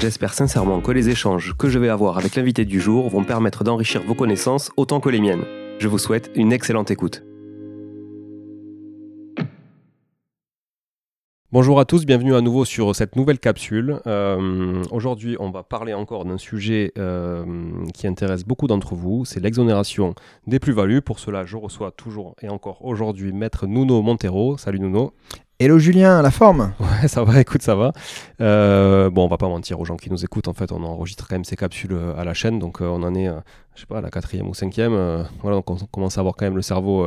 J'espère sincèrement que les échanges que je vais avoir avec l'invité du jour vont permettre d'enrichir vos connaissances autant que les miennes. Je vous souhaite une excellente écoute. Bonjour à tous, bienvenue à nouveau sur cette nouvelle capsule. Euh, aujourd'hui, on va parler encore d'un sujet euh, qui intéresse beaucoup d'entre vous, c'est l'exonération des plus-values. Pour cela, je reçois toujours et encore aujourd'hui Maître Nuno Montero. Salut Nuno. Hello Julien, la forme? Ouais, ça va, écoute, ça va. Euh, bon, on va pas mentir aux gens qui nous écoutent, en fait, on enregistre quand même ces capsules euh, à la chaîne, donc euh, on en est, euh, je sais pas, à la quatrième ou cinquième. voilà, donc on commence à avoir quand même le cerveau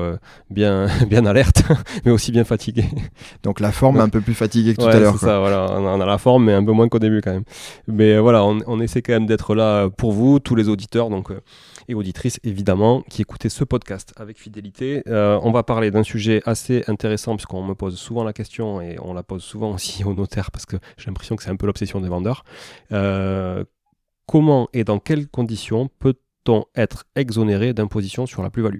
bien, bien alerte, mais aussi bien fatigué. Donc la forme un peu plus fatiguée que tout Ouais, à l'heure. c'est ça, voilà, on a, on a la forme, mais un peu moins qu'au début quand même. Mais voilà, on, on essaie quand même d'être là pour vous, tous les auditeurs, donc euh, et auditrices évidemment, qui écoutez ce podcast avec fidélité. Euh, on va parler d'un sujet assez intéressant puisqu'on me pose souvent la question et on la pose souvent aussi aux notaires parce que j'ai l'impression que c'est un peu l'obsession des vendeurs. Euh, comment et dans quelles conditions peut-on être exonéré d'imposition sur la plus-value?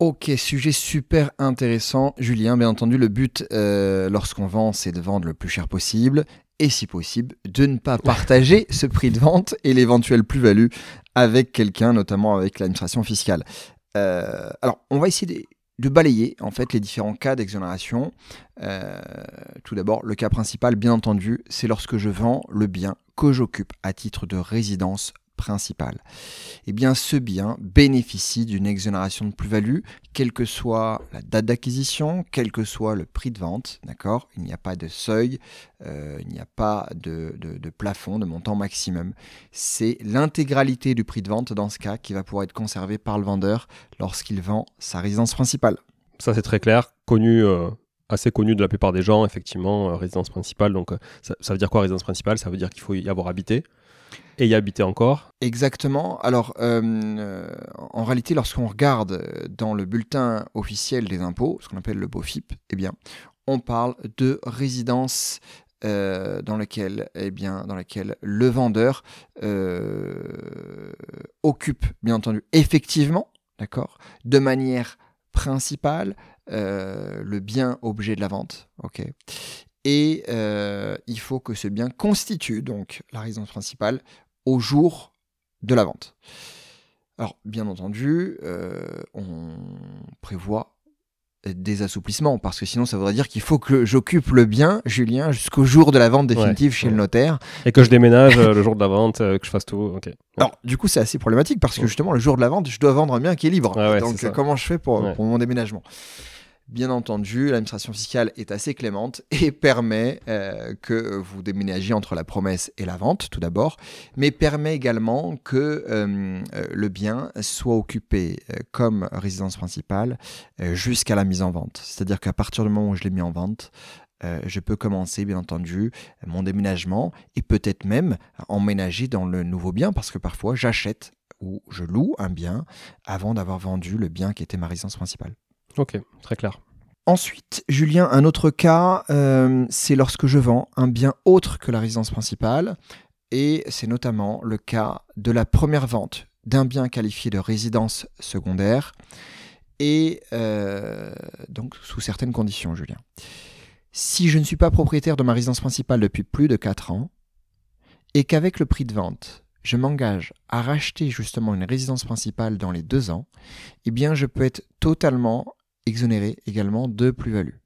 Ok, sujet super intéressant. Julien, bien entendu, le but euh, lorsqu'on vend, c'est de vendre le plus cher possible et si possible, de ne pas partager ce prix de vente et l'éventuelle plus-value avec quelqu'un, notamment avec l'administration fiscale. Euh, alors, on va essayer de, balayer en fait les différents cas d'exonération. Euh, tout d'abord, le cas principal, bien entendu, c'est lorsque je vends le bien que j'occupe à titre de résidence principale. Eh bien, ce bien bénéficie d'une exonération de plus-value, quelle que soit la date d'acquisition, quel que soit le prix de vente, d'accord? Il n'y a pas de seuil, euh, il n'y a pas de, plafond, de montant maximum. C'est l'intégralité du prix de vente, dans ce cas, qui va pouvoir être conservé par le vendeur lorsqu'il vend sa résidence principale. Ça, c'est très clair, connu, euh, assez connu de la plupart des gens, effectivement, euh, résidence principale. Donc, ça veut dire quoi, résidence principale? Ça veut dire qu'il faut y avoir habité et y habiter encore. Exactement. Alors, euh, euh, en réalité, lorsqu'on regarde euh, dans le bulletin officiel des impôts, ce qu'on appelle le BOFIP, eh bien, on parle de résidence dans laquelle, eh bien, dans laquelle le vendeur occupe, bien entendu, effectivement, d'accord, de manière principale, le bien objet de la vente. Et euh, il faut que ce bien constitue donc la résidence principale au jour de la vente. Alors, bien entendu, euh, on prévoit des assouplissements, parce que sinon ça voudrait dire qu'il faut que j'occupe le bien, Julien, jusqu'au jour de la vente définitive Ouais, chez ouais. le notaire. Et que je déménage euh, le jour de la vente, euh, que je fasse tout. Alors, du coup, c'est assez problématique, parce que justement, le jour de la vente, je dois vendre un bien qui est libre. Donc, comment je fais pour mon déménagement? Bien entendu, l'administration fiscale est assez clémente et permet euh, que vous déménagiez entre la promesse et la vente, tout d'abord, mais permet également que euh, euh, le bien soit occupé comme résidence principale jusqu'à la mise en vente. C'est-à-dire qu'à partir du moment où je l'ai mis en vente, je peux commencer, bien entendu, mon déménagement et peut-être même emménager dans le nouveau bien parce que parfois j'achète ou je loue un bien avant d'avoir vendu le bien qui était ma résidence principale. Ok, très clair. Ensuite, Julien, un autre cas, euh, c'est lorsque je vends un bien autre que la résidence principale, et c'est notamment le cas de la première vente d'un bien qualifié de résidence secondaire, et euh, donc sous certaines conditions, Julien. Si je ne suis pas propriétaire de ma résidence principale depuis plus de 4 ans, et qu'avec le prix de vente, je m'engage à racheter justement une résidence principale dans les deux ans, eh bien je peux être totalement exonéré également de plus-value.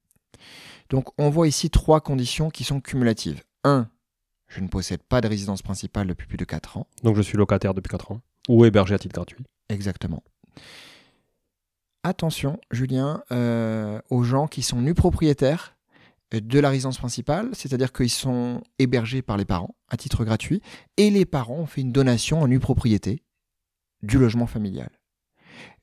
Donc on voit ici trois conditions qui sont cumulatives. 1. Je ne possède pas de résidence principale depuis plus de 4 ans. Donc, je suis locataire depuis 4 ans ou hébergé à titre gratuit. Exactement. Attention, Julien, euh, aux gens qui sont nus propriétaires de la résidence principale, c'est-à-dire qu'ils sont hébergés par les parents à titre gratuit, et les parents ont fait une donation en nue propriété du logement familial.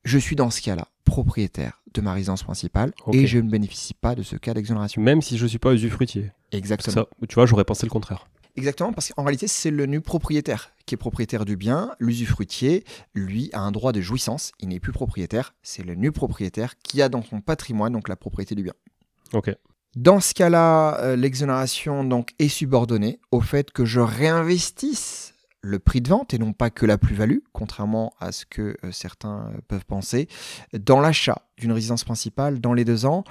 Je suis dans ce cas-là propriétaire de ma résidence principale et je ne bénéficie pas de ce cas d'exonération. Même si je ne suis pas usufruitier. Exactement. Ça, tu vois, j'aurais pensé le contraire. Exactement, parce qu'en réalité, c'est le nu propriétaire qui est propriétaire du bien, l'usufruitier, lui, a un droit de jouissance. Il n'est plus propriétaire. C'est le nu propriétaire qui a dans son patrimoine donc la propriété du bien. Ok. Dans ce cas-là, euh, l'exonération donc est subordonnée au fait que je réinvestisse le prix de vente et non pas que la plus-value, contrairement à ce que euh, certains euh, peuvent penser, dans l'achat d'une résidence principale dans les deux ans.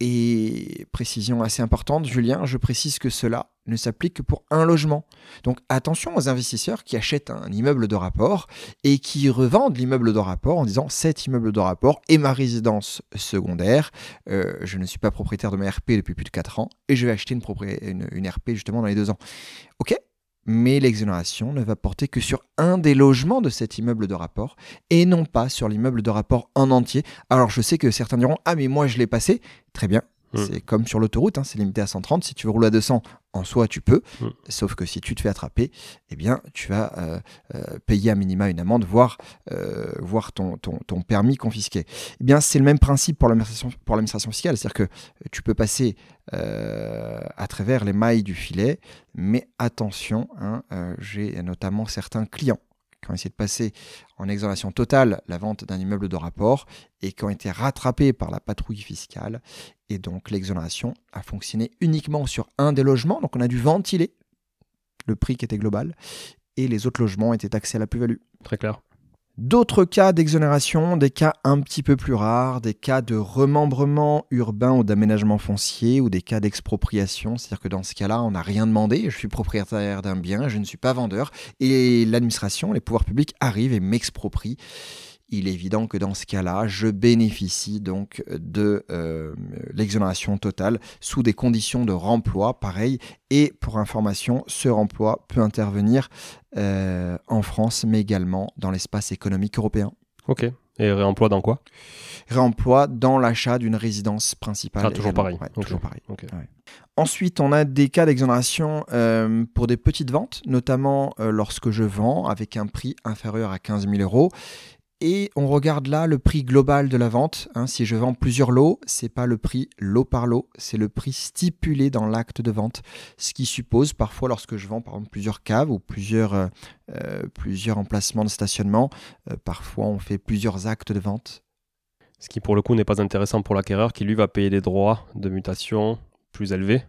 Et précision assez importante, Julien, je précise que cela ne s'applique que pour un logement. Donc attention aux investisseurs qui achètent un immeuble de rapport et qui revendent l'immeuble de rapport en disant cet immeuble de rapport est ma résidence secondaire, euh, je ne suis pas propriétaire de ma RP depuis plus de 4 ans et je vais acheter une, une RP justement dans les deux ans. Ok, mais l'exonération ne va porter que sur un des logements de cet immeuble de rapport et non pas sur l'immeuble de rapport en entier. Alors je sais que certains diront Ah mais moi je l'ai passé. Très bien, Mm. C'est comme sur l'autoroute, hein, c'est limité à 130. Si tu veux rouler à 200, en soi, tu peux. Mm. Sauf que si tu te fais attraper, eh bien, tu vas euh, euh, payer à minima une amende, voire, euh, ton, ton, permis confisqué. Eh bien, c'est le même principe pour l'administration fiscale. C'est-à-dire que tu peux passer à travers les mailles du filet, mais attention, hein, j'ai notamment certains clients qui ont essayé de passer en exonération totale la vente d'un immeuble de rapport et qui ont été rattrapés par la patrouille fiscale. Et donc l'exonération a fonctionné uniquement sur un des logements. Donc on a dû ventiler le prix qui était global et les autres logements étaient taxés à la plus-value. Très clair. D'autres cas d'exonération, des cas un petit peu plus rares, des cas de remembrement urbain ou d'aménagement foncier ou des cas d'expropriation. C'est-à-dire que dans ce cas-là, on n'a rien demandé, je suis propriétaire d'un bien, je ne suis pas vendeur et l'administration, les pouvoirs publics arrivent et m'exproprient il est évident que dans ce cas-là, je bénéficie donc de euh, l'exonération totale sous des conditions de remploi pareil. Et pour information, ce remploi peut intervenir euh, en France, mais également dans l'espace économique européen. Ok. Et réemploi dans quoi? Réemploi dans l'achat d'une résidence principale. Ah, toujours pareil. Toujours pareil. Ensuite, on a des cas d'exonération euh, pour des petites ventes, notamment lorsque je vends avec un prix inférieur à 15 000 euros. Et on regarde là le prix global de la vente. Hein. si je vends plusieurs lots, c'est pas le prix lot par lot, c'est le prix stipulé dans l'acte de vente. Ce qui suppose parfois, lorsque je vends par exemple plusieurs caves ou plusieurs, euh, euh, plusieurs emplacements de stationnement, euh, parfois on fait plusieurs actes de vente. Ce qui pour le coup n'est pas intéressant pour l'acquéreur qui lui va payer des droits de mutation plus élevés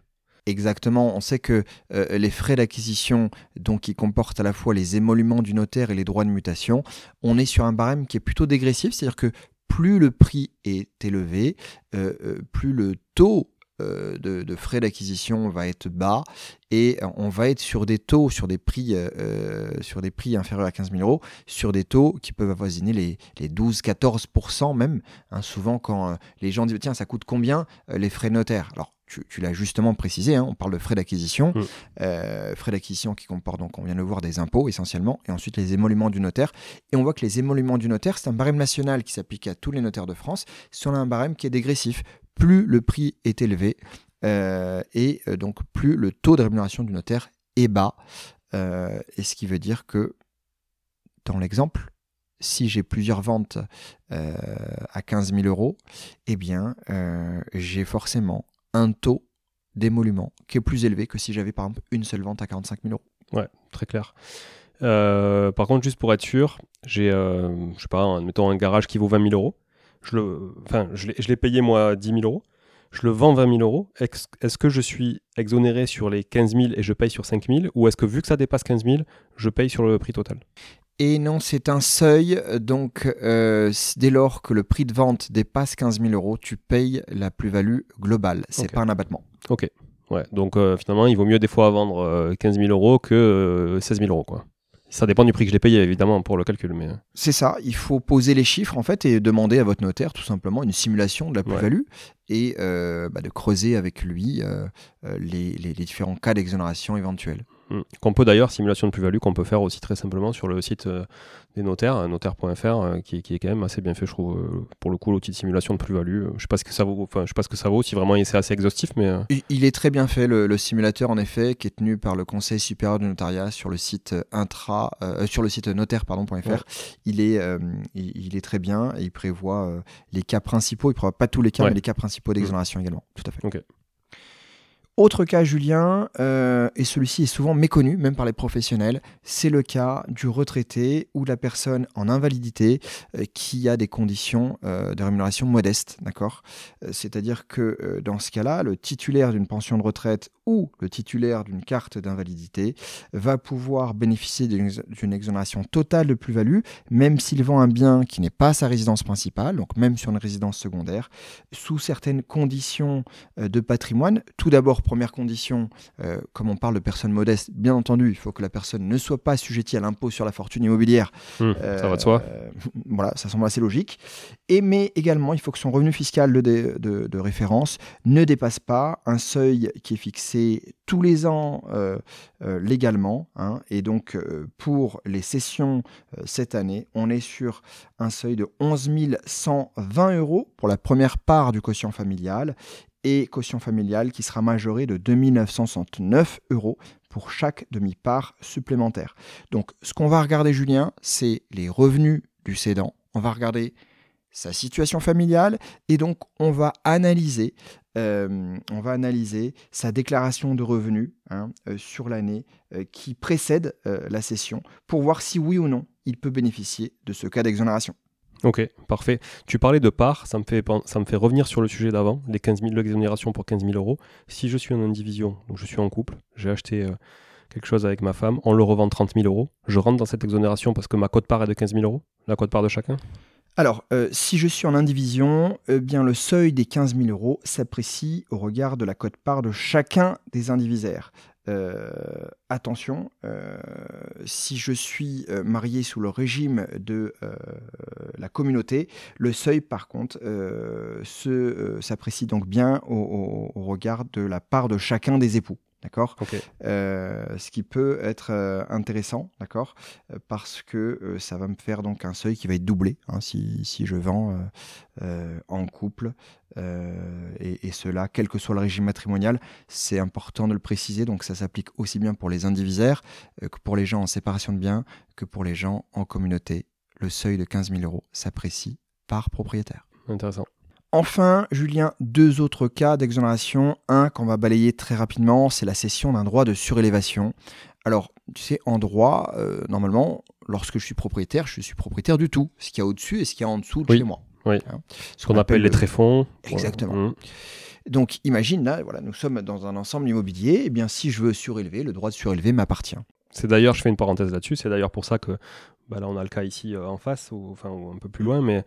Exactement. On sait que euh, les frais d'acquisition, donc qui comportent à la fois les émoluments du notaire et les droits de mutation, on est sur un barème qui est plutôt dégressif, c'est-à-dire que plus le prix est élevé, euh, euh, plus le taux de, frais d'acquisition va être bas et on va être sur des taux, sur des prix, sur des prix inférieurs à 15 000 euros, sur des taux qui peuvent avoisiner les, 12-14% même. Hein. souvent, quand les gens disent tiens, ça coûte combien les frais notaires? Alors, tu, l'as justement précisé, hein, on parle de frais d'acquisition, mm. euh, frais d'acquisition qui comportent, donc on vient de voir, des impôts essentiellement, et ensuite les émoluments du notaire. Et on voit que les émoluments du notaire, c'est un barème national qui s'applique à tous les notaires de France, sur un barème qui est dégressif. Plus le prix est élevé, euh, et euh, donc plus le taux de rémunération du notaire est bas. et ce qui veut dire que, dans l'exemple, si j'ai plusieurs ventes à 15 000 euros, eh bien, j'ai forcément un taux d'émolument qui est plus élevé que si j'avais par exemple une seule vente à 45 000 euros. Ouais, très clair. Euh, par contre, juste pour être sûr, j'ai, euh, je sais pas, mettons un garage qui vaut 20 000 euros. Je, je, l'ai, payé moi 10 000 euros. Je le vends 20 000 euros. Est-ce que je suis exonéré sur les 15 000 et je paye sur 5 000 Ou est-ce que vu que ça dépasse 15 000, je paye sur le prix total? Et non, c'est un seuil. Donc, euh, dès lors que le prix de vente dépasse 15 000 euros, tu payes la plus-value globale. C'est pas un abattement. Ok. Ouais. Donc, euh, finalement, il vaut mieux des fois vendre 15 euh, 000 euros que 16 000 euros. Quoi. Ça dépend du prix que je l'ai payé, évidemment, pour le calcul. Mais... C'est ça. Il faut poser les chiffres, en fait, et demander à votre notaire, tout simplement, une simulation de la plus-value et bah, de creuser avec lui les, les différents cas d'exonération éventuels. Mm. Qu'on peut d'ailleurs, simulation de plus-value, qu'on peut faire aussi très simplement sur le site euh, des notaires, notaire.fr, euh, qui, qui, est quand même assez bien fait, je trouve, euh, pour le coup, l'outil de simulation de plus-value. je sais pas ce que ça vaut, enfin, je sais pas ce que ça vaut, si vraiment c'est assez exhaustif, mais. Il est très bien fait, le, simulateur, en effet, qui est tenu par le Conseil supérieur du notariat sur le site intra, sur le site notaire.fr. Il, est, il, est très bien et il prévoit les cas principaux, il prévoit pas tous les cas, mais les cas principaux d'exonération également. Tout à fait. Autre cas, Julien, euh, et celui-ci est souvent méconnu, même par les professionnels, c'est le cas du retraité ou de la personne en invalidité euh, qui a des conditions euh, de rémunération modestes, d'accord? C'est-à-dire que dans ce cas-là, le titulaire d'une pension de retraite ou le titulaire d'une carte d'invalidité va pouvoir bénéficier d'une exonération totale de plus-value, même s'il vend un bien qui n'est pas sa résidence principale, donc même sur une résidence secondaire, sous certaines conditions de patrimoine. Tout d'abord première condition, euh, comme on parle de personnes modestes, bien entendu, il faut que la personne ne soit pas assujettie à l'impôt sur la fortune immobilière. Mmh, ça va de soi. Euh, voilà, ça semble assez logique. Et, mais également, il faut que son revenu fiscal de, de, référence ne dépasse pas un seuil qui est fixé tous les ans euh, légalement. Hein. et donc, pour les sessions cette année, on est sur un seuil de 11 120 euros pour la première part du quotient familial et caution familiale qui sera majorée de 2969 euros pour chaque demi-part supplémentaire. Donc ce qu'on va regarder Julien, c'est les revenus du cédant. On va regarder sa situation familiale et donc on va analyser, euh, sa déclaration de revenus hein, euh, sur l'année euh, qui précède la cession pour voir si oui ou non il peut bénéficier de ce cas d'exonération. Ok, parfait. Tu parlais de parts, ça me fait, ça me fait revenir sur le sujet d'avant, les 15 000 l'exonération pour 15 000 euros. Si je suis en indivision, donc je suis en couple, j'ai acheté euh, quelque chose avec ma femme, on le revend 30 000 euros, je rentre dans cette exonération parce que ma cote-part est de 15 000 euros, la cote-part de chacun? Alors, euh, si je suis en indivision, eh bien le seuil des 15 000 euros s'apprécie au regard de la cote-part de chacun des indivisaires. Euh, attention, euh, si je suis euh, marié sous le régime de la communauté, le seuil, par contre, s'apprécie donc bien au, regard de la part de chacun des époux. D'accord? Ce qui peut être intéressant, d'accord? Parce que ça va me faire donc un seuil qui va être doublé hein, si, si, je vends en couple euh, et, cela, quel que soit le régime matrimonial, c'est important de le préciser. Donc ça s'applique aussi bien pour les indivisaires euh, que pour les gens en séparation de biens, que pour les gens en communauté. Le seuil de 15 000 euros s'apprécie par propriétaire. Intéressant. Enfin, Julien, deux autres cas d'exonération. Un qu'on va balayer très rapidement, c'est la cession d'un droit de surélévation. Alors, tu sais, en droit, euh, normalement, lorsque je suis propriétaire, je suis propriétaire du tout, ce qu'il y a au-dessus et ce qu'il y a en dessous de chez moi. Oui. Hein? Ce qu'on appelle, les tréfonds. Exactement. Mmh. Donc imagine là, voilà, nous sommes dans un ensemble immobilier. Eh bien, si je veux surélever, le droit de surélever m'appartient. C'est d'ailleurs, je fais une parenthèse là-dessus. C'est d'ailleurs pour ça que bah là, on a le cas ici euh, en face, ou enfin un peu plus loin, mais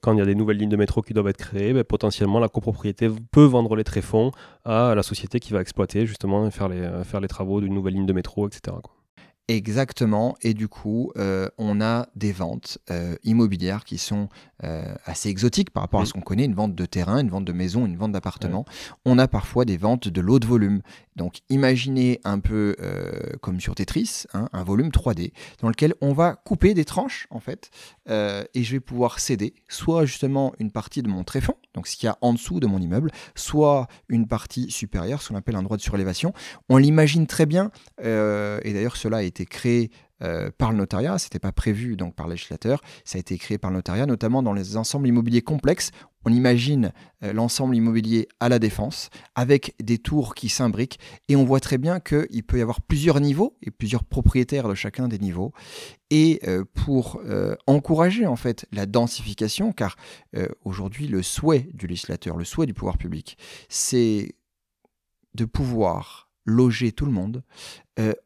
quand il y a des nouvelles lignes de métro qui doivent être créées, bah, potentiellement la copropriété peut vendre les tréfonds à la société qui va exploiter justement et faire les, euh, faire les travaux d'une nouvelle ligne de métro, etc. Exactement, et du coup, euh, on a des ventes euh, immobilières qui sont euh, assez exotiques par rapport à ce qu'on connaît, une vente de terrain, une vente de maison, une vente d'appartement. On a parfois des ventes de lot de volume. Donc imaginez un peu comme sur Tetris, hein, un volume 3D, dans lequel on va couper des tranches, en fait, et je vais pouvoir céder soit justement une partie de mon tréfonds, donc ce qu'il y a en dessous de mon immeuble, soit une partie supérieure, ce qu'on appelle un droit de surélévation. On l'imagine très bien, et d'ailleurs cela est été créé euh, par le notariat, c'était pas prévu donc par le législateur, ça a été créé par le notariat, notamment dans les ensembles immobiliers complexes. On imagine euh, l'ensemble immobilier à la défense, avec des tours qui s'imbriquent, et on voit très bien qu'il peut y avoir plusieurs niveaux et plusieurs propriétaires de chacun des niveaux. Et euh, pour encourager en fait la densification, car aujourd'hui le souhait du législateur, le souhait du pouvoir public, c'est de pouvoir loger tout le monde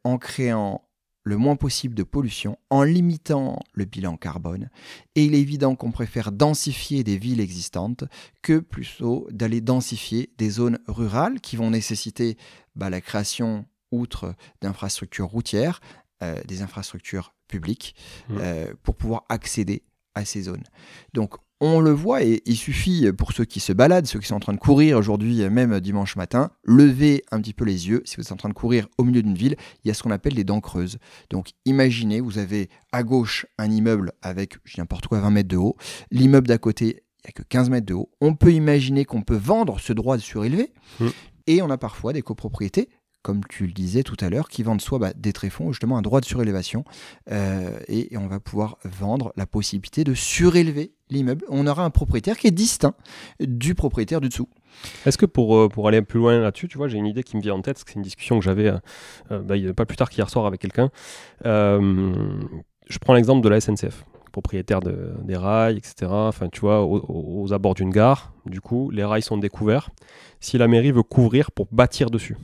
en créant le moins possible de pollution en limitant le bilan carbone. Et il est évident qu'on préfère densifier des villes existantes que plutôt d'aller densifier des zones rurales qui vont nécessiter bah, la création, outre d'infrastructures routières, euh, des infrastructures publiques mmh. euh, pour pouvoir accéder à ces zones. Donc on le voit et il suffit pour ceux qui se baladent, ceux qui sont en train de courir aujourd'hui, même dimanche matin, lever un petit peu les yeux. Si vous êtes en train de courir au milieu d'une ville, il y a ce qu'on appelle des dents creuses. Donc imaginez, vous avez à gauche un immeuble avec, je n'importe quoi, 20 mètres de haut. L'immeuble d'à côté, il n'y a que 15 mètres de haut. On peut imaginer qu'on peut vendre ce droit de surélevé. Mmh. Et on a parfois des copropriétés comme tu le disais tout à l'heure, qui vendent soit bah, des tréfonds, justement un droit de surélévation, euh, et, on va pouvoir vendre la possibilité de surélever l'immeuble. On aura un propriétaire qui est distinct du propriétaire du dessous. Est-ce que pour, pour aller plus loin là-dessus, tu vois, j'ai une idée qui me vient en tête, parce que c'est une discussion que j'avais bah, pas plus tard qu'hier soir avec quelqu'un. je prends l'exemple de la SNCF propriétaire de, des rails, etc. Enfin, tu vois, aux, abords d'une gare, du coup, les rails sont découverts. Si la mairie veut couvrir pour bâtir dessus,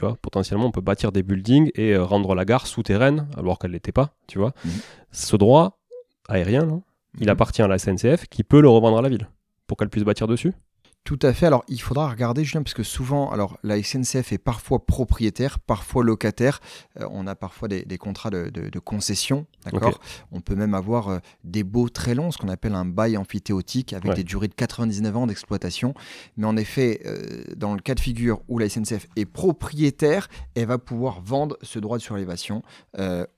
tu vois, potentiellement, on peut bâtir des buildings et euh, rendre la gare souterraine alors qu'elle l'était pas, tu vois. Mhm. Ce droit aérien, il mhm. appartient à la SNCF qui peut le revendre à la ville pour qu'elle puisse bâtir dessus. Tout à fait. Alors, il faudra regarder, Julien, parce que souvent, alors la SNCF est parfois propriétaire, parfois locataire. Euh, on a parfois des, contrats de, concession, d'accord? On peut même avoir euh, des baux très longs, ce qu'on appelle un bail amphithéotique, avec des durées de 99 ans d'exploitation. Mais en effet, euh, dans le cas de figure où la SNCF est propriétaire, elle va pouvoir vendre ce droit de surélévation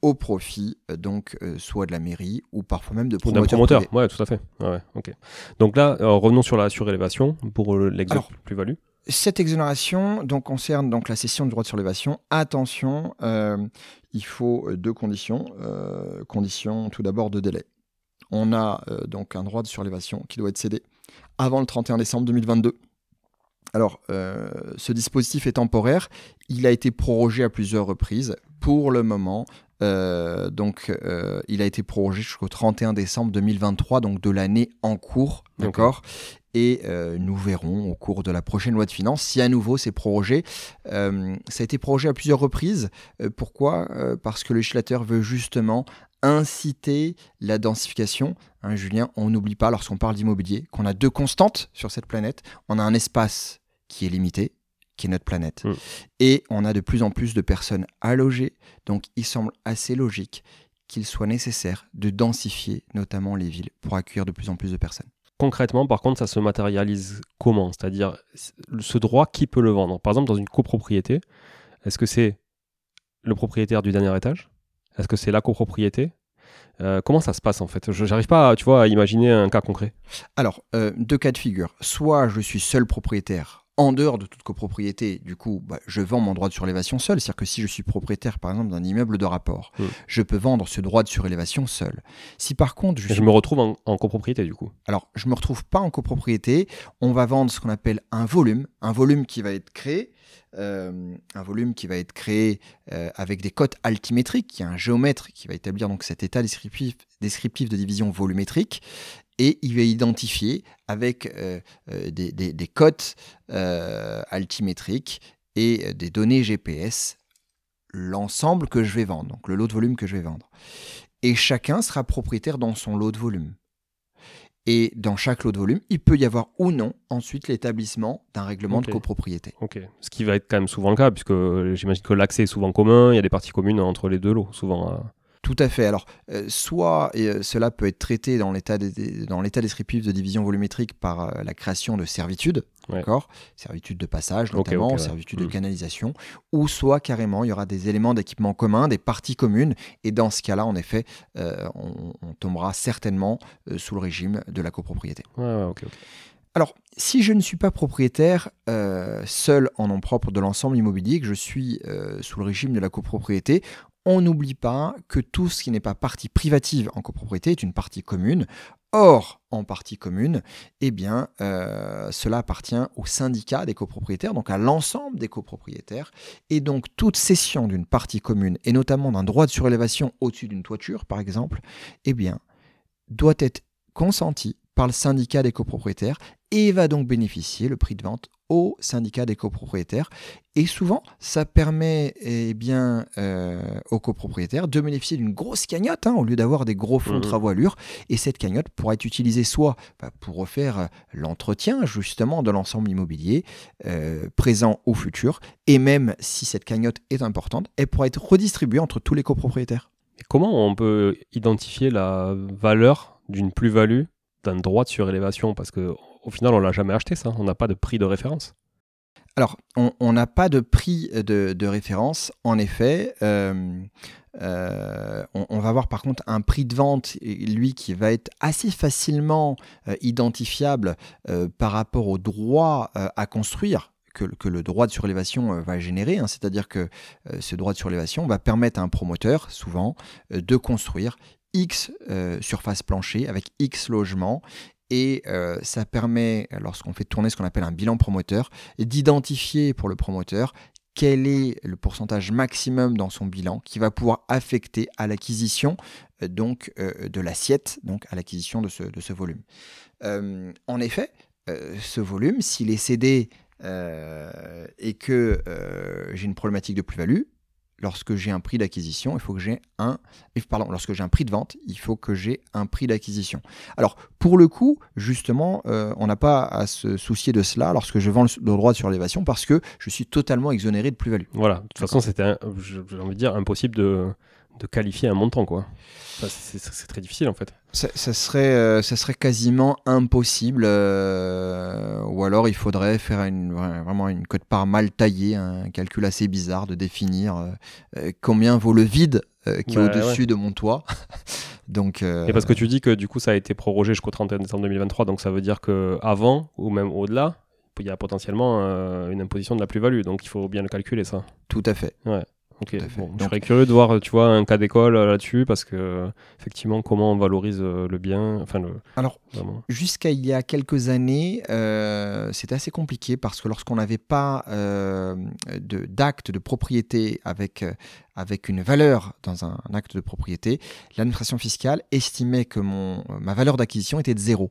au profit, donc soit de la mairie ou parfois même de promoteurs. promoteur, ouais, tout à fait. Ouais, ok. Donc là, revenons sur la surélévation pour euh, l'exemple plus-value cette exonération donc, concerne donc la cession du droit de surélévation. Attention, euh, il faut euh, deux conditions. conditions tout d'abord de délai. On a donc un droit de surélévation qui doit être cédé avant le 31 décembre 2022. Alors, ce dispositif est temporaire. Il a été prorogé à plusieurs reprises. Pour le moment, donc, il a été prorogé jusqu'au 31 décembre 2023, donc de l'année en cours, d'accord? Et euh, nous verrons au cours de la prochaine loi de finances si à nouveau c'est prorogé. Euh, ça a été prorogé à plusieurs reprises. Euh, pourquoi? Parce que le législateur veut justement inciter la densification. Hein, Julien, on n'oublie pas lorsqu'on parle d'immobilier qu'on a deux constantes sur cette planète. On a un espace qui est limité, qui est notre planète. Mm. Et on a de plus en plus de personnes à loger. Donc il semble assez logique qu'il soit nécessaire de densifier notamment les villes pour accueillir de plus en plus de personnes. Concrètement, par contre, ça se matérialise comment? C'est-à-dire, ce droit, qui peut le vendre? Par exemple, dans une copropriété, est-ce que c'est le propriétaire du dernier étage? Est-ce que c'est la copropriété? Euh, comment ça se passe en fait? Je n'arrive pas, tu vois, à imaginer un cas concret. Alors, euh, deux cas de figure. Soit je suis seul propriétaire en dehors de toute copropriété, du coup, bah, je vends mon droit de surélévation seul. C'est-à-dire que si je suis propriétaire, par exemple, d'un immeuble de rapport, je peux vendre ce droit de surélévation seul. Si par contre, je, me retrouve en, copropriété, du coup. Alors, je me retrouve pas en copropriété. On va vendre ce qu'on appelle un volume, un volume qui va être créé. Euh, un volume qui va être créé euh, avec des cotes altimétriques. Il y a un géomètre qui va établir donc cet état descriptif, descriptif de division volumétrique et il va identifier avec euh, euh, des, des, cotes euh, altimétriques et des données GPS l'ensemble que je vais vendre, donc le lot de volume que je vais vendre. Et chacun sera propriétaire dans son lot de volume. Et dans chaque lot de volume, il peut y avoir ou non ensuite l'établissement d'un règlement de copropriété. Ok, ce qui va être quand même souvent le cas, puisque j'imagine que l'accès est souvent commun, il y a des parties communes entre les deux lots, souvent. Tout à fait. Alors, euh, soit euh, cela peut être traité dans l'état descriptif de division volumétrique par euh, la création de servitudes, d'accord? Servitudes de passage notamment, servitudes de hmm. canalisation, ou soit carrément il y aura des éléments d'équipement commun, des parties communes, et dans ce cas-là, en effet, on, tombera certainement sous le régime de la copropriété. Alors, si je ne suis pas propriétaire seul en nom propre de l'ensemble immobilier, que je suis sous le régime de la copropriété, on n'oublie pas que tout ce qui n'est pas partie privative en copropriété est une partie commune. Or, en partie commune, eh euh, cela appartient au syndicat des copropriétaires, donc à l'ensemble des copropriétaires. Et donc, toute cession d'une partie commune, et notamment d'un droit de surélévation au-dessus d'une toiture, par exemple, eh doit être consentie par le syndicat des copropriétaires et va donc bénéficier le prix de vente au syndicat des copropriétaires. Et souvent, ça permet eh bien, euh, aux copropriétaires de bénéficier d'une grosse cagnotte hein, au lieu d'avoir des gros fonds de mmh. travaux à l'ure. Et cette cagnotte pourra être utilisée soit bah, pour refaire euh, l'entretien justement de l'ensemble immobilier euh, présent ou futur. Et même si cette cagnotte est importante, elle pourra être redistribuée entre tous les copropriétaires. Et comment on peut identifier la valeur d'une plus-value d'un droit de surélévation Parce que au final, on l'a jamais acheté, ça. On n'a pas de prix de référence. Alors, on n'a pas de prix de, référence, en effet. Euh, euh, on, va avoir par contre un prix de vente, lui, qui va être assez facilement euh, identifiable par rapport au droit à construire. Que, le droit de surélévation va générer, hein. c'est-à-dire que ce droit de surélévation va permettre à un promoteur, souvent, de construire X surface plancher avec X logements et euh, ça permet, lorsqu'on fait tourner ce qu'on appelle un bilan promoteur, d'identifier pour le promoteur quel est le pourcentage maximum dans son bilan qui va pouvoir affecter à l'acquisition euh, euh, de l'assiette, donc à l'acquisition de ce, de ce volume. en effet, ce volume, s'il est cédé et que j'ai une problématique de plus-value, lorsque j'ai un prix d'acquisition, il faut que j'ai un pardon, lorsque j'ai un prix de vente, il faut que j'ai un prix d'acquisition. Alors pour le coup, justement, euh, on n'a pas à se soucier de cela lorsque je vends le, droit de surélévation parce que je suis totalement exonéré de plus-value. Voilà, de toute façon, c'était, j'ai envie de dire, impossible de, de qualifier un montant, quoi. c'est très difficile en fait. Ça, serait, euh, ça serait quasiment impossible, euh, ou alors il faudrait faire une, vraiment une cote part mal taillée, un calcul assez bizarre de définir euh, combien vaut le vide qui est au-dessus de mon toit. donc, Et parce que tu dis que du coup ça a été prorogé jusqu'au 31 décembre 2023, donc ça veut dire que avant ou même au-delà, il y a potentiellement une imposition de la plus-value, donc il faut bien le calculer ça. Tout à fait. Ouais. Ok, je serais curieux de voir, tu vois, un cas d'école euh, là-dessus, parce que effectivement, comment on valorise euh, le bien, enfin le. Alors, jusqu'à il y a quelques années, euh, c'était assez compliqué parce que lorsqu'on n'avait pas euh, d'acte de, propriété avec avec une valeur dans un, acte de propriété, l'administration fiscale estimait que mon, ma valeur d'acquisition était de zéro.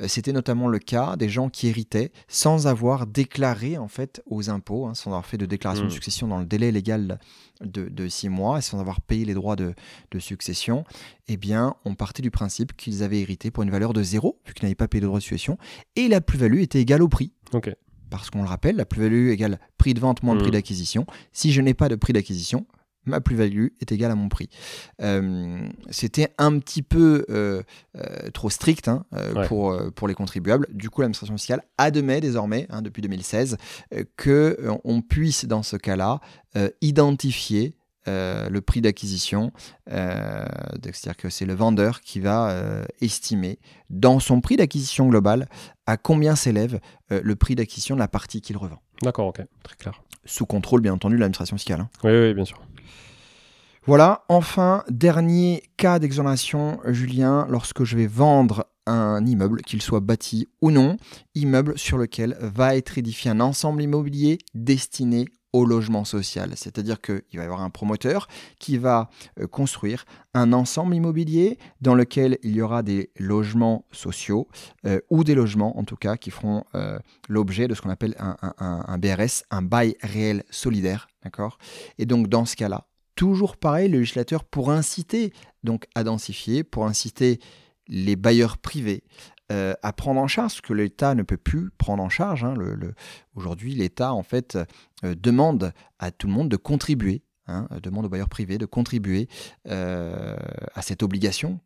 Euh, c'était notamment le cas des gens qui héritaient sans avoir déclaré en fait aux impôts, hein, sans avoir fait de déclaration de mmh. succession dans le délai légal de, six mois et sans avoir payé les droits de, succession. Eh bien, on partait du principe qu'ils avaient hérité pour une valeur de zéro, vu qu'ils n'avaient pas payé de droits de succession, et la plus-value était égale au prix. Parce qu'on le rappelle, la plus-value égale prix de vente moins prix mmh. d'acquisition. Si je n'ai pas de prix d'acquisition, ma plus-value est égale à mon prix. euh, C'était un petit peu euh, euh, trop strict hein, pour, pour les contribuables. Du coup, l'administration fiscale admet désormais, hein, depuis 2016, que on puisse dans ce cas-là identifier le prix d'acquisition, c'est-à-dire que c'est le vendeur qui va estimer dans son prix d'acquisition global à combien s'élève le prix d'acquisition de la partie qu'il revend. D'accord, ok, très clair. Sous contrôle, bien entendu, de l'administration fiscale. Hein. Oui, oui, bien sûr. Voilà, enfin, dernier cas d'exonération, Julien, lorsque je vais vendre un immeuble, qu'il soit bâti ou non, immeuble sur lequel va être édifié un ensemble immobilier destiné au logement social. C'est-à-dire qu'il va y avoir un promoteur qui va euh, construire un ensemble immobilier dans lequel il y aura des logements sociaux euh, ou des logements en tout cas qui feront euh, l'objet de ce qu'on appelle un, un, BRS, un bail réel solidaire. Et donc dans ce cas-là, toujours pareil, le législateur, pour inciter donc à densifier, pour inciter les bailleurs privés euh, à prendre en charge ce que l'État ne peut plus prendre en charge. Hein, Aujourd'hui, l'État en fait euh, demande à tout le monde de contribuer, hein, demande aux bailleurs privés de contribuer euh, à cette obligation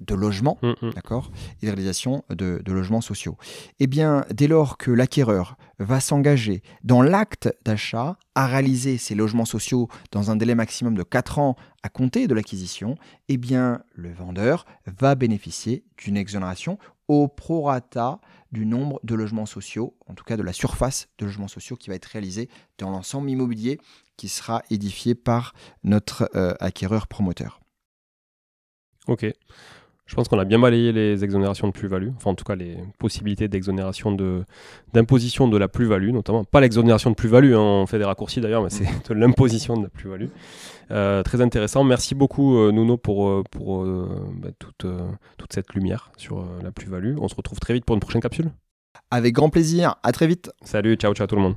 de logement, mm, mm. d'accord, et de réalisation de, logements sociaux. Eh bien, dès lors que l'acquéreur va s'engager dans l'acte d'achat à réaliser ces logements sociaux dans un délai maximum de 4 ans à compter de l'acquisition, eh bien, le vendeur va bénéficier d'une exonération au prorata du nombre de logements sociaux, en tout cas de la surface de logements sociaux qui va être réalisée dans l'ensemble immobilier qui sera édifié par notre euh, acquéreur promoteur. Ok. Je pense qu'on a bien balayé les exonérations de plus-value, enfin en tout cas les possibilités d'exonération de, d'imposition de la plus-value, notamment. Pas l'exonération de plus-value, hein, on fait des raccourcis d'ailleurs, mais c'est de l'imposition de la plus-value. Euh, très intéressant. Merci beaucoup euh, Nuno pour, euh, bah, toute, toute cette lumière sur la plus-value. On se retrouve très vite pour une prochaine capsule. Avec grand plaisir, à très vite. Salut, ciao, ciao tout le monde.